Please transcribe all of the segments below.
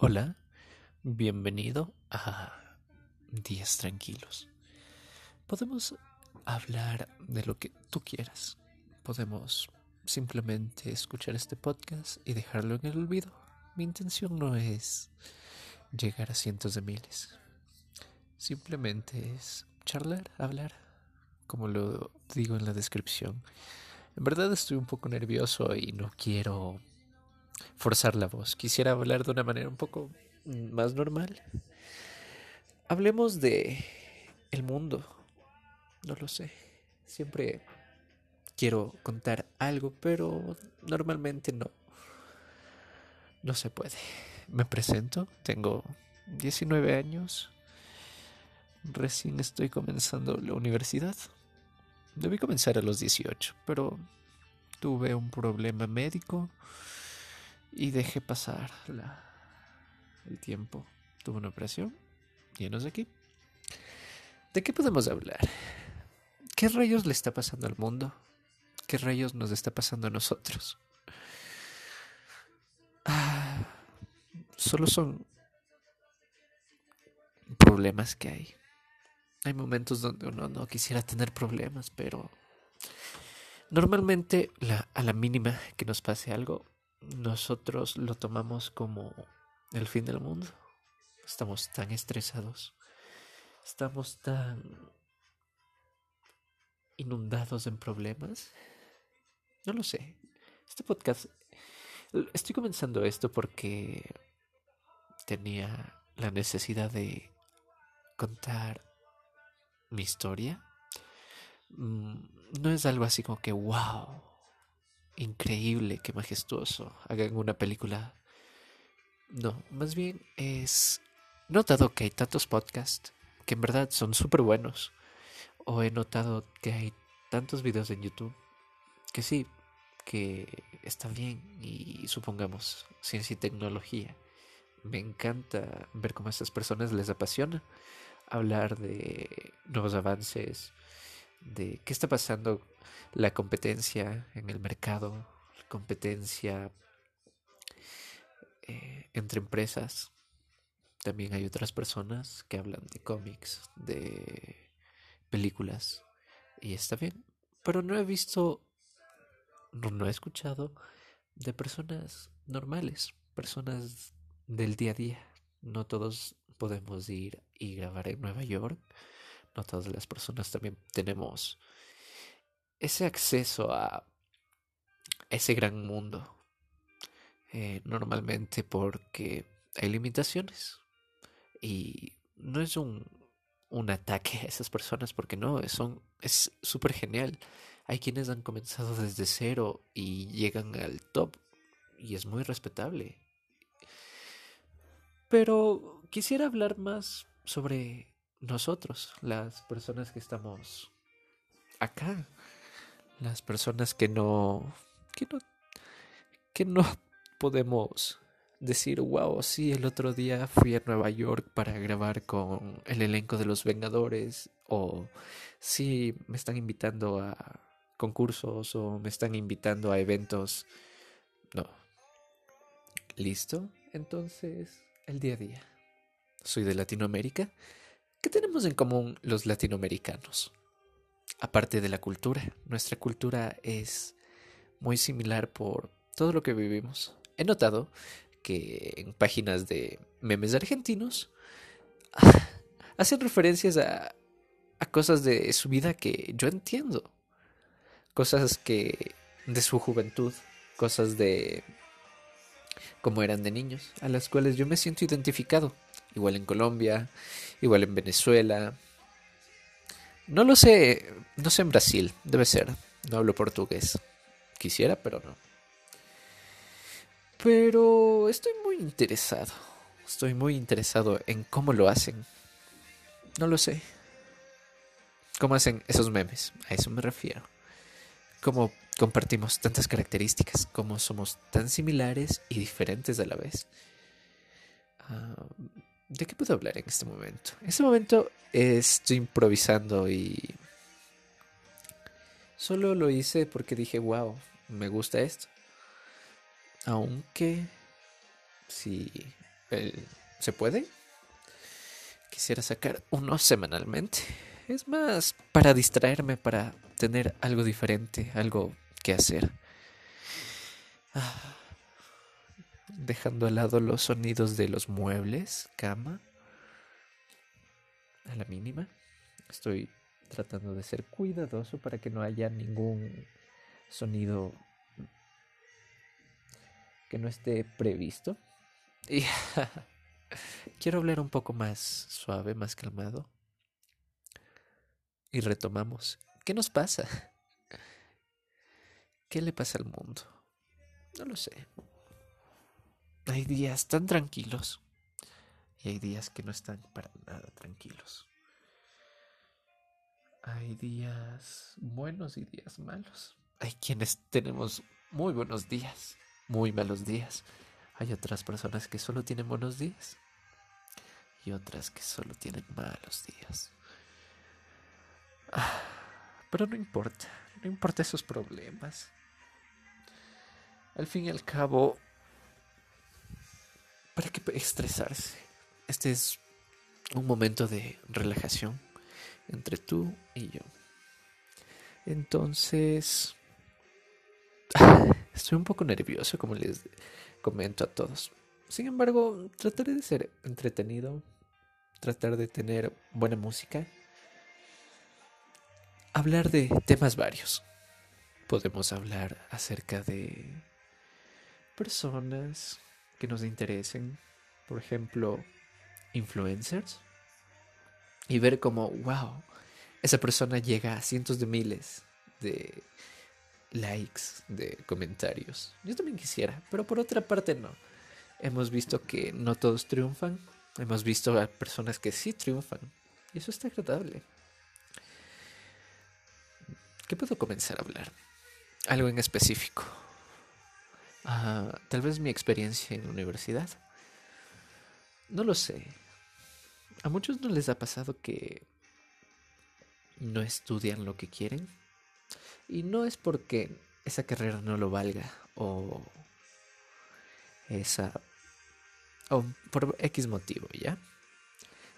Hola, bienvenido a Días Tranquilos. Podemos hablar de lo que tú quieras. Podemos simplemente escuchar este podcast y dejarlo en el olvido. Mi intención no es llegar a cientos de miles. Simplemente es charlar, hablar, como lo digo en la descripción. En verdad estoy un poco nervioso y no quiero forzar la voz. Quisiera hablar de una manera un poco más normal. Hablemos de el mundo. No lo sé. Siempre quiero contar algo, pero normalmente no. No se puede. Me presento, tengo 19 años. Recién estoy comenzando la universidad. Debí comenzar a los 18, pero tuve un problema médico y dejé pasar la, el tiempo. Tuve una operación y de aquí. ¿De qué podemos hablar? ¿Qué rayos le está pasando al mundo? ¿Qué rayos nos está pasando a nosotros? Ah, solo son problemas que hay. Hay momentos donde uno no quisiera tener problemas, pero normalmente a la mínima que nos pase algo, nosotros lo tomamos como el fin del mundo. Estamos tan estresados, estamos tan inundados en problemas. No lo sé. Este podcast, estoy comenzando esto porque tenía la necesidad de contar mi historia. Mm, no es algo así como que, wow, increíble, qué majestuoso, hagan una película. No, más bien es notado que hay tantos podcasts que en verdad son súper buenos. O he notado que hay tantos videos en YouTube que sí, que están bien y supongamos ciencia y tecnología. Me encanta ver cómo a estas personas les apasiona hablar de nuevos avances, de qué está pasando la competencia en el mercado, competencia eh, entre empresas. También hay otras personas que hablan de cómics, de películas, y está bien. Pero no he visto, no, no he escuchado de personas normales, personas del día a día. No todos podemos ir y grabar en Nueva York no todas las personas también tenemos ese acceso a ese gran mundo. Eh, normalmente porque hay limitaciones. Y no es un, un ataque a esas personas, porque no, son, es súper genial. Hay quienes han comenzado desde cero y llegan al top. Y es muy respetable. Pero quisiera hablar más sobre nosotros, las personas que estamos acá, las personas que no, que no, que no podemos decir, wow, sí, el otro día fui a Nueva York para grabar con el elenco de los Vengadores, o sí, me están invitando a concursos o me están invitando a eventos. No. ¿Listo? Entonces, el día a día. Soy de Latinoamérica ¿Qué tenemos en común los latinoamericanos? Aparte de la cultura, nuestra cultura es muy similar por todo lo que vivimos. He notado que en páginas de memes argentinos hacen referencias a, a cosas de su vida que yo entiendo. Cosas que de su juventud, cosas de cómo eran de niños, a las cuales yo me siento identificado igual en Colombia, igual en Venezuela. No lo sé, no sé en Brasil, debe ser, no hablo portugués. Quisiera, pero no. Pero estoy muy interesado, estoy muy interesado en cómo lo hacen. No lo sé. ¿Cómo hacen esos memes? A eso me refiero. Cómo compartimos tantas características, cómo somos tan similares y diferentes a la vez. Ah, ¿De qué puedo hablar en este momento? En este momento estoy improvisando y solo lo hice porque dije, wow, me gusta esto. Aunque si ¿Se puede? Quisiera sacar uno semanalmente. Es más para distraerme, para tener algo diferente, algo que hacer. Ah, dejando al lado los sonidos de los muebles, cama, a la mínima. Estoy tratando de ser cuidadoso para que no haya ningún sonido que no esté previsto. Y quiero hablar un poco más suave, más calmado. Y retomamos. ¿Qué nos pasa? ¿Qué le pasa al mundo? No lo sé. Hay días tan tranquilos y hay días que no están para nada tranquilos. Hay días buenos y días malos. Hay quienes tenemos muy buenos días, muy malos días. Hay otras personas que solo tienen buenos días y otras que solo tienen malos días. Ah, pero no importa, no importa esos problemas. Al fin y al cabo, ¿para qué estresarse? Este es un momento de relajación entre tú y yo. Entonces, estoy un poco nervioso, como les comento a todos. Sin embargo, trataré de ser entretenido, tratar de tener buena música, hablar de temas varios. Podemos hablar acerca de personas que nos interesen, por ejemplo, influencers y ver cómo, wow, esa persona llega a cientos de miles de likes, de comentarios. Yo también quisiera, pero por otra parte no. Hemos visto que no todos triunfan, hemos visto a personas que sí triunfan y eso está agradable. ¿Qué puedo comenzar a hablar? Algo en específico. Ah, tal vez mi experiencia en la universidad. No lo sé. A muchos no les ha pasado que no estudian lo que quieren. Y no es porque esa carrera no lo valga o esa... o por X motivo, ¿ya?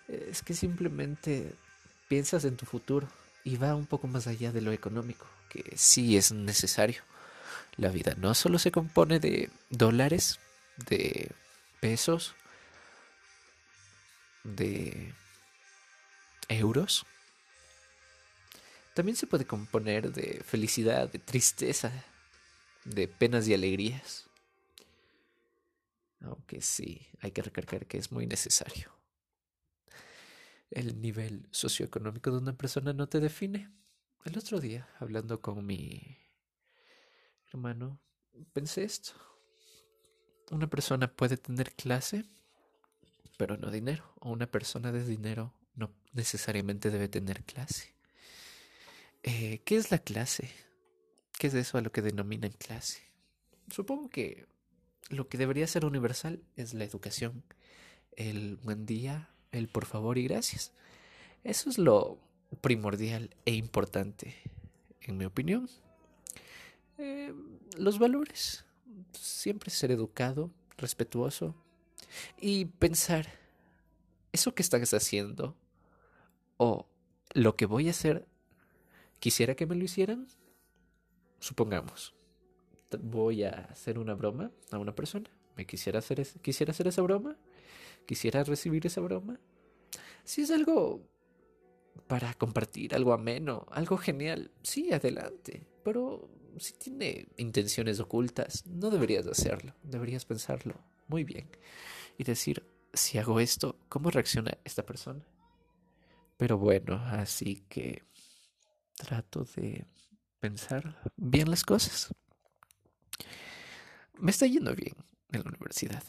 Es que simplemente piensas en tu futuro y va un poco más allá de lo económico, que sí es necesario. La vida no solo se compone de dólares, de pesos, de euros. También se puede componer de felicidad, de tristeza, de penas y alegrías. Aunque sí, hay que recargar que es muy necesario. El nivel socioeconómico de una persona no te define. El otro día, hablando con mi hermano, pensé esto. Una persona puede tener clase pero no dinero. O una persona de dinero no necesariamente debe tener clase. Eh, ¿Qué es la clase? ¿Qué es eso a lo que denominan clase? Supongo que lo que debería ser universal es la educación. El buen día, el por favor y gracias. Eso es lo primordial e importante, en mi opinión. Eh, los valores. Siempre ser educado, respetuoso, y pensar, ¿eso que estás haciendo o lo que voy a hacer, quisiera que me lo hicieran? Supongamos, voy a hacer una broma a una persona. ¿Me quisiera hacer, quisiera hacer esa broma? ¿Quisiera recibir esa broma? Si es algo para compartir, algo ameno, algo genial, sí, adelante. Pero si tiene intenciones ocultas, no deberías hacerlo. Deberías pensarlo muy bien y decir, si hago esto, ¿cómo reacciona esta persona? Pero bueno, así que trato de pensar bien las cosas. Me está yendo bien en la universidad.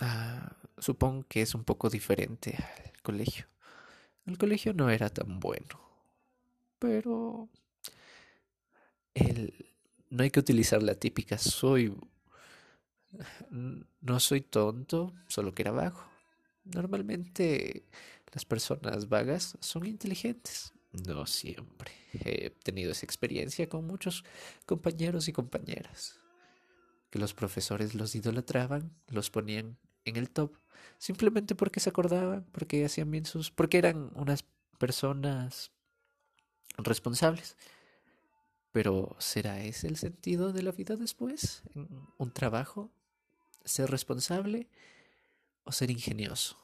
Ah, supongo que es un poco diferente al colegio. El colegio no era tan bueno, pero no hay que utilizar la típica soy no soy tonto, solo que era vago. Normalmente las personas vagas son inteligentes. No siempre. He tenido esa experiencia con muchos compañeros y compañeras. Que los profesores los idolatraban, los ponían en el top simplemente porque se acordaban, porque hacían bien sus, porque eran unas personas responsables. Pero ¿será ese el sentido de la vida después? ¿Un trabajo? ¿Ser responsable o ser ingenioso?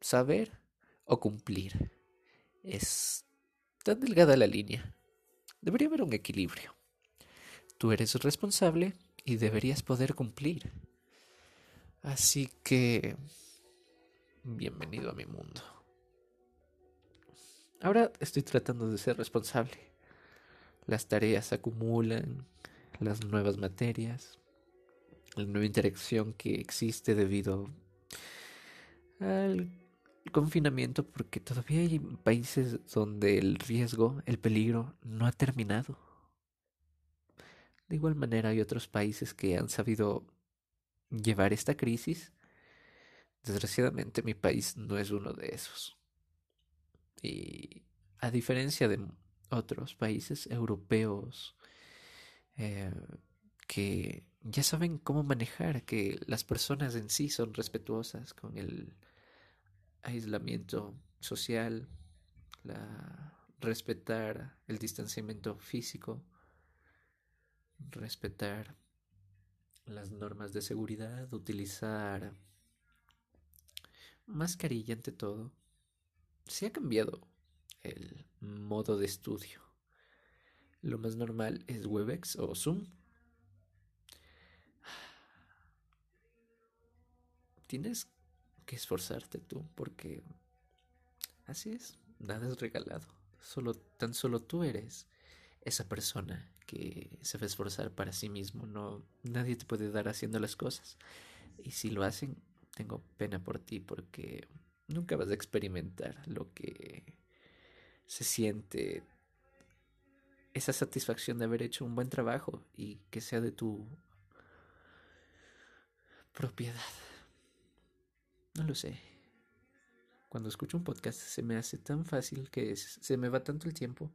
¿Saber o cumplir? Es tan delgada la línea. Debería haber un equilibrio. Tú eres responsable y deberías poder cumplir. Así que... Bienvenido a mi mundo. Ahora estoy tratando de ser responsable. Las tareas acumulan, las nuevas materias, la nueva interacción que existe debido al confinamiento, porque todavía hay países donde el riesgo, el peligro, no ha terminado. De igual manera hay otros países que han sabido llevar esta crisis. Desgraciadamente mi país no es uno de esos. Y a diferencia de otros países europeos eh, que ya saben cómo manejar, que las personas en sí son respetuosas con el aislamiento social, respetar el distanciamiento físico, respetar las normas de seguridad, utilizar mascarilla ante todo. Se ha cambiado el modo de estudio. Lo más normal es Webex o Zoom. Tienes que esforzarte tú porque así es, nada es regalado. Solo tan solo tú eres esa persona que se va a esforzar para sí mismo. No nadie te puede dar haciendo las cosas. Y si lo hacen, tengo pena por ti porque nunca vas a experimentar lo que se siente esa satisfacción de haber hecho un buen trabajo y que sea de tu propiedad. No lo sé. Cuando escucho un podcast se me hace tan fácil que se me va tanto el tiempo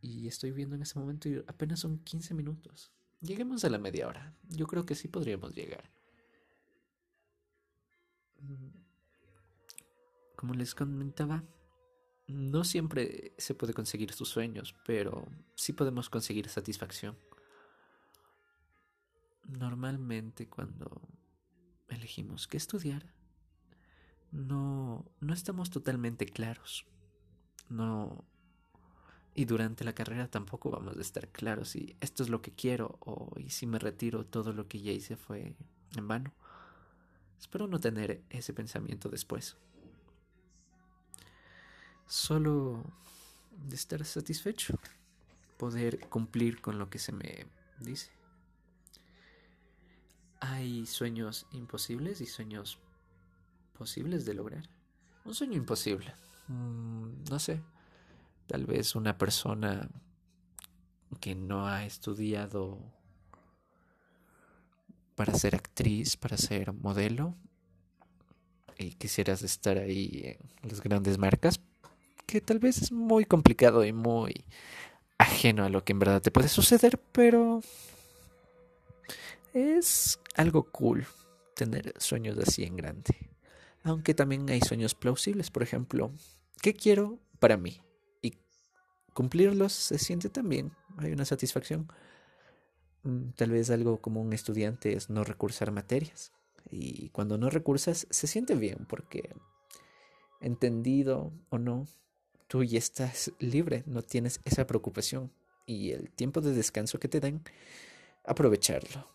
y estoy viendo en ese momento y apenas son 15 minutos. Lleguemos a la media hora. Yo creo que sí podríamos llegar. Mm. Como les comentaba, no siempre se puede conseguir sus sueños, pero sí podemos conseguir satisfacción. Normalmente cuando elegimos qué estudiar, no, no estamos totalmente claros. No. Y durante la carrera tampoco vamos a estar claros si esto es lo que quiero o y si me retiro todo lo que ya hice fue en vano. Espero no tener ese pensamiento después solo de estar satisfecho, poder cumplir con lo que se me dice. Hay sueños imposibles y sueños posibles de lograr. Un sueño imposible. Mm, no sé. Tal vez una persona que no ha estudiado para ser actriz, para ser modelo, y quisieras estar ahí en las grandes marcas, que tal vez es muy complicado y muy ajeno a lo que en verdad te puede suceder, pero es algo cool tener sueños así en grande. Aunque también hay sueños plausibles, por ejemplo, ¿qué quiero para mí? Y cumplirlos se siente también, hay una satisfacción. Mm, tal vez algo como un estudiante es no recursar materias. Y cuando no recursas se siente bien porque entendido o no, tú ya estás libre, no tienes esa preocupación y el tiempo de descanso que te dan, aprovecharlo.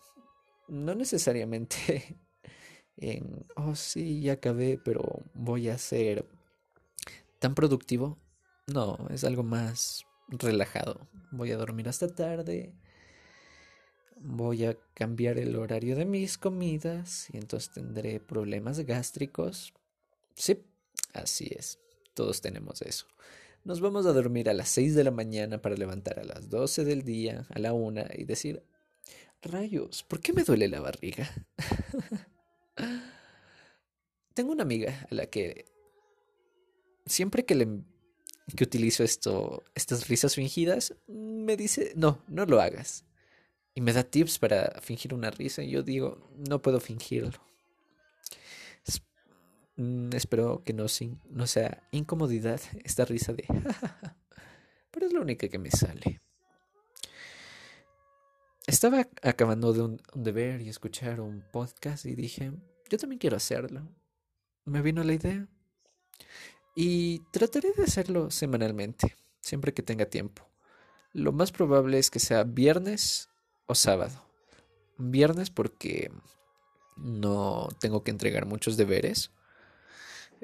No necesariamente en, oh sí, ya acabé, pero voy a ser tan productivo. No, es algo más relajado. Voy a dormir hasta tarde. Voy a cambiar el horario de mis comidas y entonces tendré problemas gástricos. Sí, así es. Todos tenemos eso. Nos vamos a dormir a las 6 de la mañana para levantar a las 12 del día, a la 1 y decir, rayos, ¿por qué me duele la barriga? Tengo una amiga a la que siempre que le que utilizo esto, estas risas fingidas, me dice, no, no lo hagas. Y me da tips para fingir una risa y yo digo, no puedo fingirlo. Mm, espero que no, no sea incomodidad esta risa de... Pero es la única que me sale. Estaba acabando de, un, de ver y escuchar un podcast y dije, yo también quiero hacerlo. Me vino la idea. Y trataré de hacerlo semanalmente, siempre que tenga tiempo. Lo más probable es que sea viernes o sábado. Viernes porque no tengo que entregar muchos deberes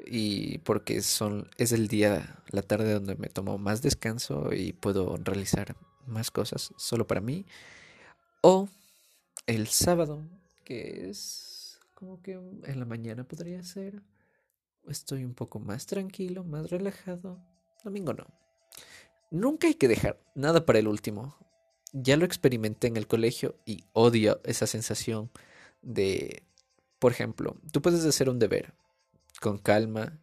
y porque son es el día la tarde donde me tomo más descanso y puedo realizar más cosas solo para mí. O el sábado que es como que en la mañana podría ser estoy un poco más tranquilo más relajado. Domingo no. Nunca hay que dejar nada para el último. Ya lo experimenté en el colegio y odio esa sensación de por ejemplo tú puedes hacer un deber con calma,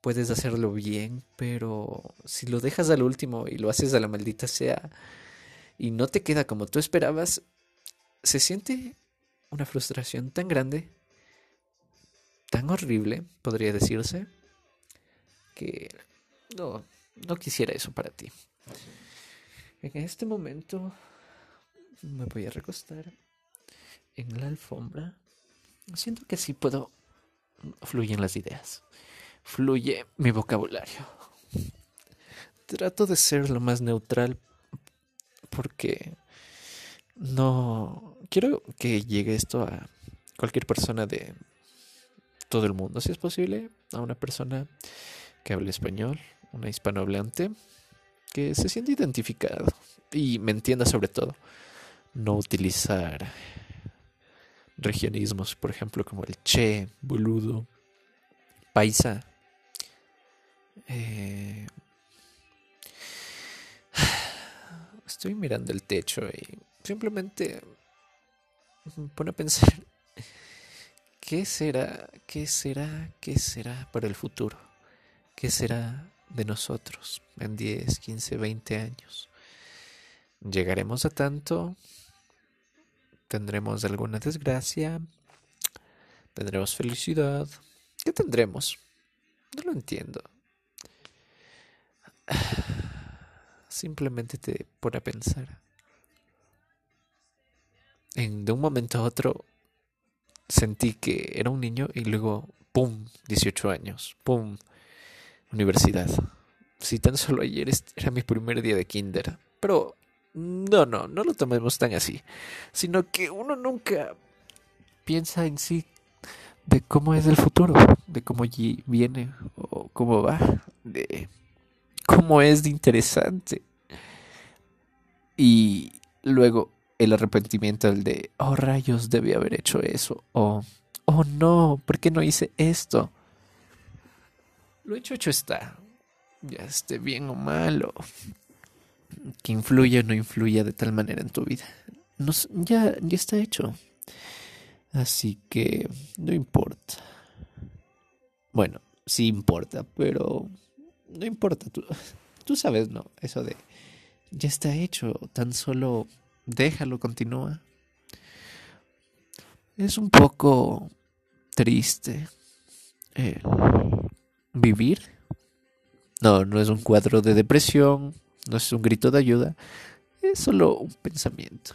puedes hacerlo bien, pero si lo dejas al último y lo haces a la maldita sea y no te queda como tú esperabas, se siente una frustración tan grande, tan horrible, podría decirse, que no, no quisiera eso para ti. En este momento me voy a recostar en la alfombra. Siento que sí puedo fluyen las ideas, fluye mi vocabulario. Trato de ser lo más neutral porque no quiero que llegue esto a cualquier persona de todo el mundo, si es posible, a una persona que hable español, una hispanohablante, que se siente identificado y me entienda sobre todo. No utilizar regionismos, por ejemplo, como el che, boludo, paisa. Eh, estoy mirando el techo y simplemente me pone a pensar, ¿qué será, qué será, qué será para el futuro? ¿Qué será de nosotros en 10, 15, 20 años? ¿Llegaremos a tanto? ¿Tendremos alguna desgracia? ¿Tendremos felicidad? ¿Qué tendremos? No lo entiendo. Simplemente te pone a pensar. En, de un momento a otro sentí que era un niño y luego, ¡pum!, 18 años, ¡pum!, universidad. Si tan solo ayer era mi primer día de kinder. Pero no, no, no lo tomemos tan así, sino que uno nunca piensa en sí de cómo es el futuro, de cómo viene o cómo va, de cómo es de interesante. Y luego el arrepentimiento, el de, oh rayos, debí haber hecho eso, o, oh no, ¿por qué no hice esto? Lo hecho, hecho está, ya esté bien o malo, que influya o no influya de tal manera en tu vida. ya, ya está hecho. Así que no importa. Bueno, sí importa, pero no importa. Tú, tú sabes, ¿no? Eso de ya está hecho, tan solo déjalo, continúa. Es un poco triste vivir. No, no es un cuadro de depresión, no es un grito de ayuda, es solo un pensamiento.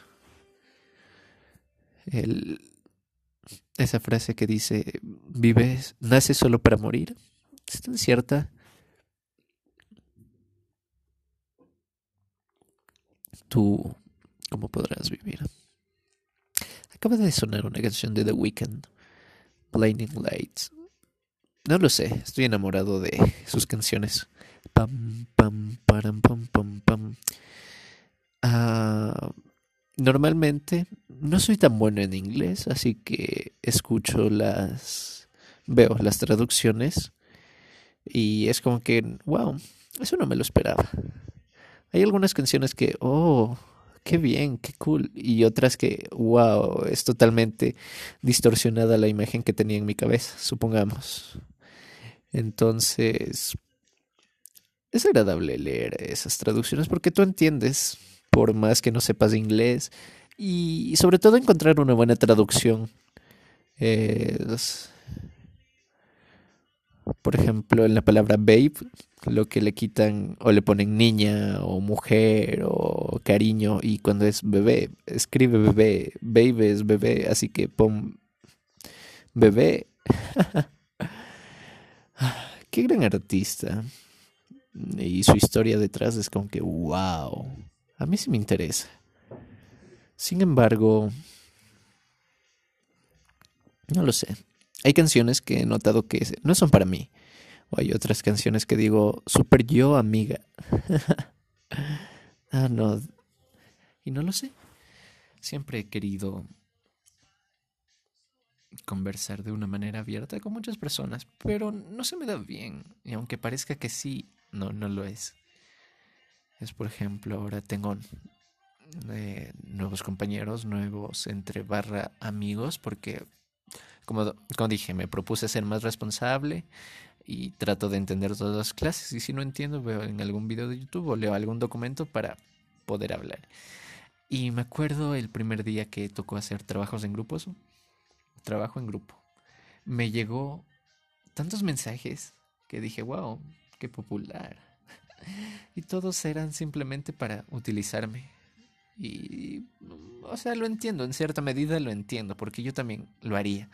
esa frase que dice, vives, nace solo para morir, es tan cierta. Tú, ¿cómo podrás vivir? Acaba de sonar una canción de The Weeknd, Blinding Lights. No lo sé, estoy enamorado de sus canciones. Pam, pam, pam, pam, pam. Ah, normalmente no soy tan bueno en inglés, así que escucho las. Veo las traducciones y es como que, wow, eso no me lo esperaba. Hay algunas canciones que, oh, qué bien, qué cool. Y otras que, wow, es totalmente distorsionada la imagen que tenía en mi cabeza, supongamos. Entonces, es agradable leer esas traducciones porque tú entiendes, por más que no sepas inglés, y sobre todo encontrar una buena traducción. Es, Por ejemplo, en la palabra babe, lo que le quitan o le ponen niña o mujer o cariño y cuando es bebé, escribe bebé, baby es bebé, así que pon bebé. Qué gran artista. Y su historia detrás es como que, wow, a mí sí me interesa. Sin embargo, no lo sé. Hay canciones que he notado que no son para mí. O hay otras canciones que digo, super yo, amiga. ah, no. Y no lo sé. Siempre he querido conversar de una manera abierta con muchas personas, pero no se me da bien. Y aunque parezca que sí, no, no lo es. Es por ejemplo, ahora tengo eh, nuevos compañeros, nuevos entre barra amigos, porque como, como dije, me propuse ser más responsable y trato de entender todas las clases. Y si no entiendo, veo en algún video de YouTube o leo algún documento para poder hablar. Y me acuerdo el primer día que tocó hacer trabajos en grupos, trabajo en grupo. Me llegó tantos mensajes que dije, wow, qué popular. Y todos eran simplemente para utilizarme. Y, o sea, lo entiendo, en cierta medida lo entiendo, porque yo también lo haría.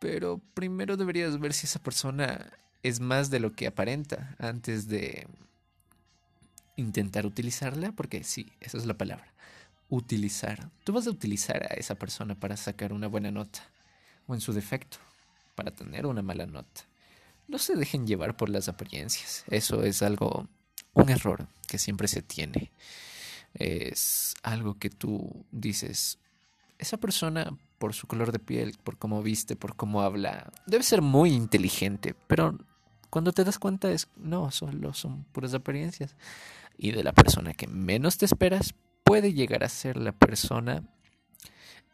Pero primero deberías ver si esa persona es más de lo que aparenta antes de intentar utilizarla, porque sí, esa es la palabra. Utilizar. Tú vas a utilizar a esa persona para sacar una buena nota, o en su defecto, para tener una mala nota. No se dejen llevar por las apariencias. Eso es algo, un error que siempre se tiene. Es algo que tú dices, esa persona por su color de piel, por cómo viste, por cómo habla. Debe ser muy inteligente, pero cuando te das cuenta es, no, solo son puras apariencias. Y de la persona que menos te esperas, puede llegar a ser la persona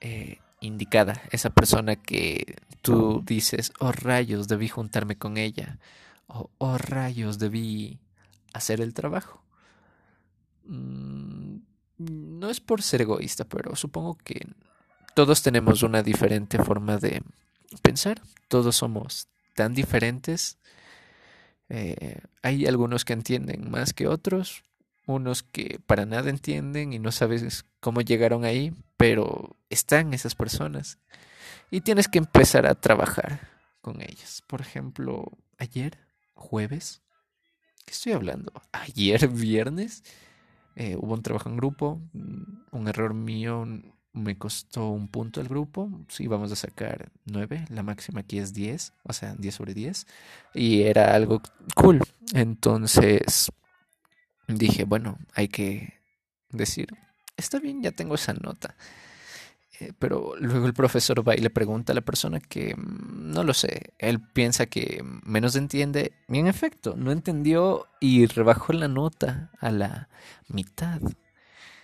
eh, indicada, esa persona que tú dices, oh rayos, debí juntarme con ella, o oh rayos, debí hacer el trabajo. Mm, no es por ser egoísta, pero supongo que todos tenemos una diferente forma de pensar, todos somos tan diferentes. Eh, hay algunos que entienden más que otros, unos que para nada entienden y no sabes cómo llegaron ahí, pero están esas personas y tienes que empezar a trabajar con ellas. Por ejemplo, ayer, jueves, ¿qué estoy hablando? Ayer, viernes, eh, hubo un trabajo en grupo, un error mío me costó un punto el grupo. Sí, vamos a sacar 9. La máxima aquí es 10. O sea, 10 sobre 10. Y era algo cool. Entonces dije, bueno, hay que decir, está bien, ya tengo esa nota. Eh, pero luego el profesor va y le pregunta a la persona que mm, no lo sé. Él piensa que menos entiende. Y en efecto, no entendió y rebajó la nota a la mitad.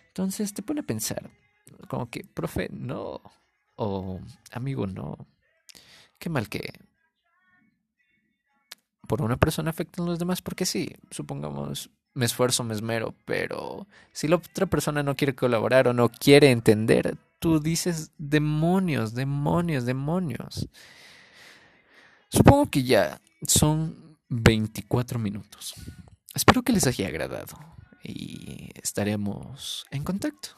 Entonces te pone a pensar, como que, profe, no. O amigo, no. Qué mal que por una persona afectan los demás, porque sí, supongamos, me esfuerzo, me esmero, pero si la otra persona no quiere colaborar o no quiere entender, tú dices demonios, demonios, demonios. Supongo que ya son 24 minutos. Espero que les haya agradado y estaremos en contacto.